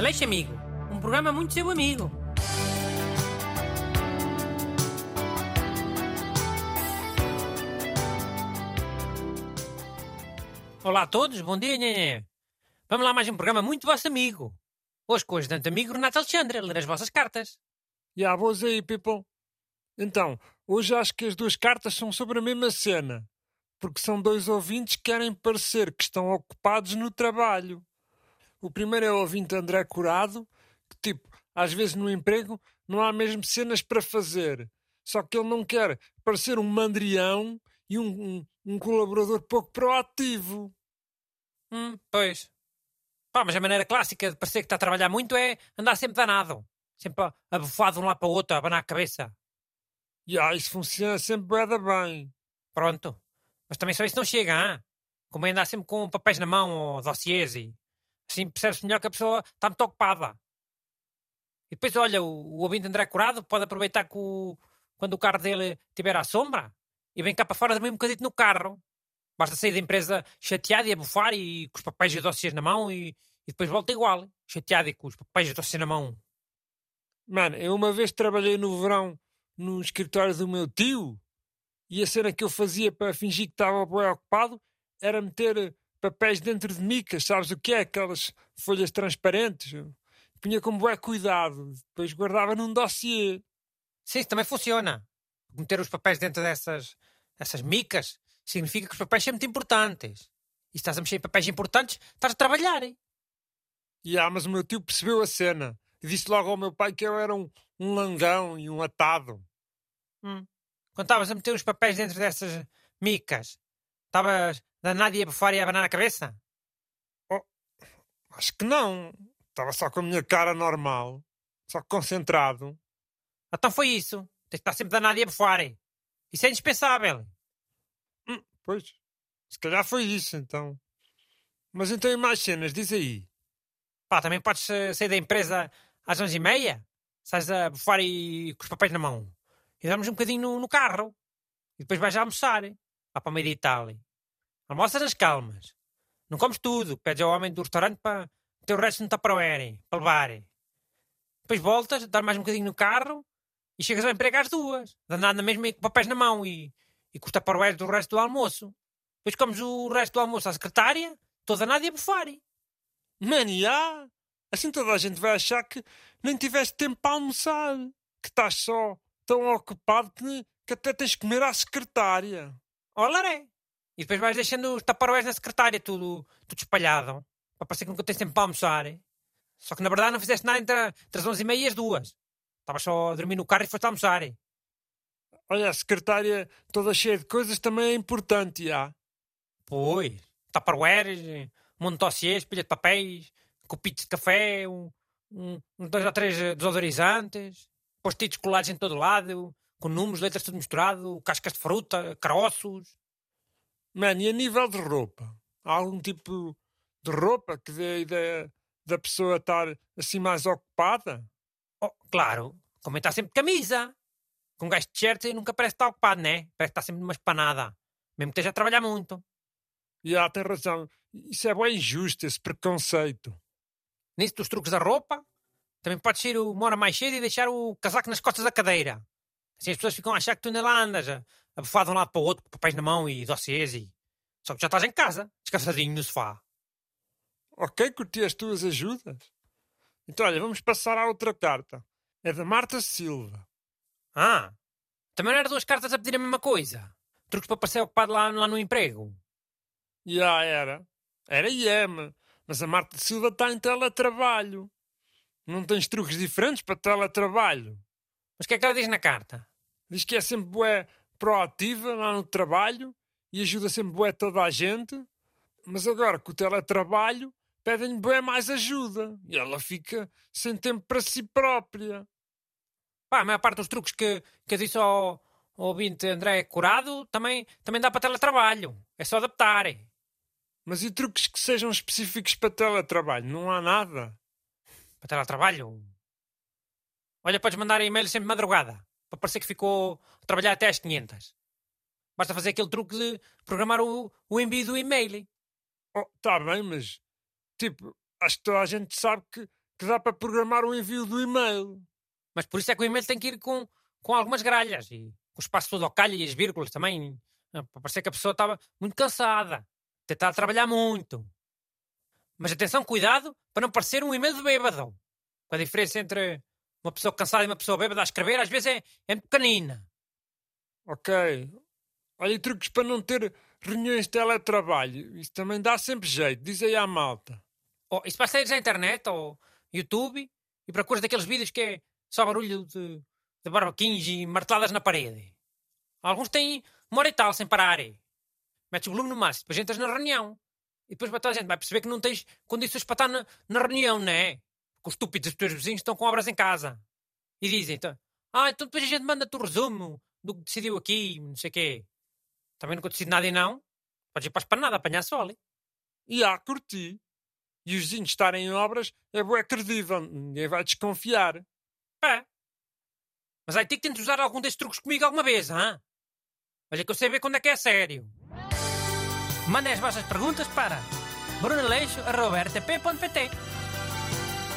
Aleixo Amigo, um programa muito seu amigo. Olá a todos, bom dia, nhenhé. Vamos lá mais um programa muito vosso amigo. Hoje com o ajudante amigo Renato Alexandre, a ler as vossas cartas. E yeah, boas aí, people. Então, hoje acho que as duas cartas são sobre a mesma cena. Porque são dois ouvintes que querem parecer que estão ocupados no trabalho. O primeiro é o ouvinte André Curado, que, tipo, às vezes no emprego não há mesmo cenas para fazer. Só que ele não quer parecer um mandrião e um, um, um colaborador pouco proativo. Hum, pois. Pá, mas a maneira clássica de parecer que está a trabalhar muito é andar sempre danado. Sempre a bufar de um lado para o outro, a abanar a cabeça. E ah, isso funciona sempre bem, bem. Pronto. Mas também só isso não chega, hein? Como é andar sempre com papéis na mão ou dossiês e Assim percebe-se melhor que a pessoa está muito ocupada. E depois, olha, o, o ouvinte André Curado pode aproveitar que o, quando o carro dele estiver à sombra e vem cá para fora também um bocadinho no carro. Basta sair da empresa chateado e a bufar e com os papéis e dossiês na mão e, e depois volta igual, chateado e com os papéis e dossiês na mão. Mano, eu uma vez trabalhei no verão no escritório do meu tio e a cena que eu fazia para fingir que estava bem ocupado era meter papéis dentro de micas, sabes o que é? Aquelas folhas transparentes. Punha com bué cuidado, depois guardava num dossiê. Sim, isso também funciona. Meter os papéis dentro dessas, dessas micas significa que os papéis são muito importantes. E se estás a mexer em papéis importantes, estás a trabalhar. Hein? Yeah, mas o meu tio percebeu a cena e disse logo ao meu pai que eu era um, um langão e um atado. Hum. Quando estavas a meter os papéis dentro dessas micas, estavas da Nádia bufar e abanar a cabeça? Oh, acho que não. Estava só com a minha cara normal. Só concentrado. Então foi isso. Tens de estar sempre da Nádia bufar. Isso é indispensável. Hum, pois. Se calhar foi isso, então. Mas então e mais cenas, diz aí. Pá, também podes eh, sair da empresa às onze e meia. Sais a bufar e com os papéis na mão. E damos um bocadinho no, no carro. E depois vais a almoçar. Lá para o meio de Itália. Almoça nas calmas. Não comes tudo. Pedes ao homem do restaurante para ter o resto no Tupperware, para levar. Depois voltas, dar mais um bocadinho no carro e chegas ao emprego às duas. Danado na mesma com papéis na mão e, e com os Tupperware do resto do almoço. Depois comes o resto do almoço à secretária, toda nada e a bufar. Mano? Assim toda a gente vai achar que nem tiveste tempo para almoçar. Que estás só tão ocupado que, que até tens que comer à secretária. Olá, é. E depois vais deixando os taparoés na secretária, tudo, tudo espalhado, para parecer que nunca tens tempo para almoçar. Hein? Só que na verdade não fizeste nada entre, entre as 11 e meia e as duas. Estavas só a dormir no carro e foste almoçar. Hein? Olha, a secretária toda cheia de coisas também é importante, já. Pois. Um monte de dossiês, pilha de papéis, copitos de café, um, um, dois ou três desodorizantes, post-its colados em todo lado, com números, letras tudo misturado, cascas de fruta, caroços. Mano, e a nível de roupa? Há algum tipo de roupa que dê a ideia da pessoa estar assim mais ocupada? Oh, claro, como está sempre de camisa. Com um gajo de t-shirt nunca parece estar ocupado, né? Parece estar sempre numa espanada. Mesmo que esteja a trabalhar muito. E ah, tem razão. Isso é bem injusto, esse preconceito. Nisso dos truques da roupa, também podes ir uma hora mais cedo e deixar o casaco nas costas da cadeira. Assim as pessoas ficam a achar que tu ainda lá andas, a, a bufar de um lado para o outro, com papéis na mão e dossiês e... Só que já estás em casa, descansadinho no sofá. Ok, curti as tuas ajudas. Então, olha, vamos passar à outra carta. É da Marta Silva. Ah, também não eram duas cartas a pedir a mesma coisa? Truques para parecer ocupado lá, lá no emprego? Já era. Era e é, mas a Marta Silva está em teletrabalho. Não tens truques diferentes para teletrabalho? Mas o que é que ela diz na carta? Diz que é sempre bué proativa lá no trabalho e ajuda sempre bué toda a gente. Mas agora com o teletrabalho pedem-lhe bué mais ajuda e ela fica sem tempo para si própria. Pá, a maior parte dos truques que, que eu disse ao, ao ouvinte André Curado também, também dá para teletrabalho. É só adaptar. Mas e truques que sejam específicos para teletrabalho? Não há nada. Para teletrabalho? Olha, podes mandar e-mail sempre madrugada, para parecer que ficou a trabalhar até às 500. Basta fazer aquele truque de programar o, o envio do e-mail. Oh, tá bem, mas tipo, acho que toda a gente sabe que, que dá para programar o envio do e-mail. Mas por isso é que o e-mail tem que ir com, com algumas gralhas e com o espaço todo ao calho e as vírgulas também. Para parecer que a pessoa estava muito cansada. Tentar trabalhar muito. Mas atenção, cuidado para não parecer um e-mail de bêbado. A diferença entre uma pessoa cansada e uma pessoa bêbada a escrever às vezes é, é pequenina. Ok. Olha, truques para não ter reuniões de teletrabalho. Isso também dá sempre jeito. Diz aí à malta. Oh, isso vai sair na internet ou YouTube e procuras daqueles vídeos que é só barulho de, de e marteladas na parede. Alguns têm uma hora e tal sem parar. Metes o volume no máximo, depois entras na reunião. E depois toda a gente vai perceber que não tens condições para estar na, na reunião, não é? Porque os estúpidos dos teus vizinhos estão com obras em casa. E dizem, então, ah, então depois a gente manda-te o resumo do que decidiu aqui, não sei o quê. Também nunca decido nada e não. Podes ir para a esplanada apanhar sol. E há, curti. E os vizinhos estarem em obras é bué credível. Ninguém vai desconfiar. É. Mas aí tem que tentar usar algum desses truques comigo alguma vez, hã? Olha que eu sei ver quando é que é sério. Mandem as vossas perguntas para brunaleixo.rtp.pt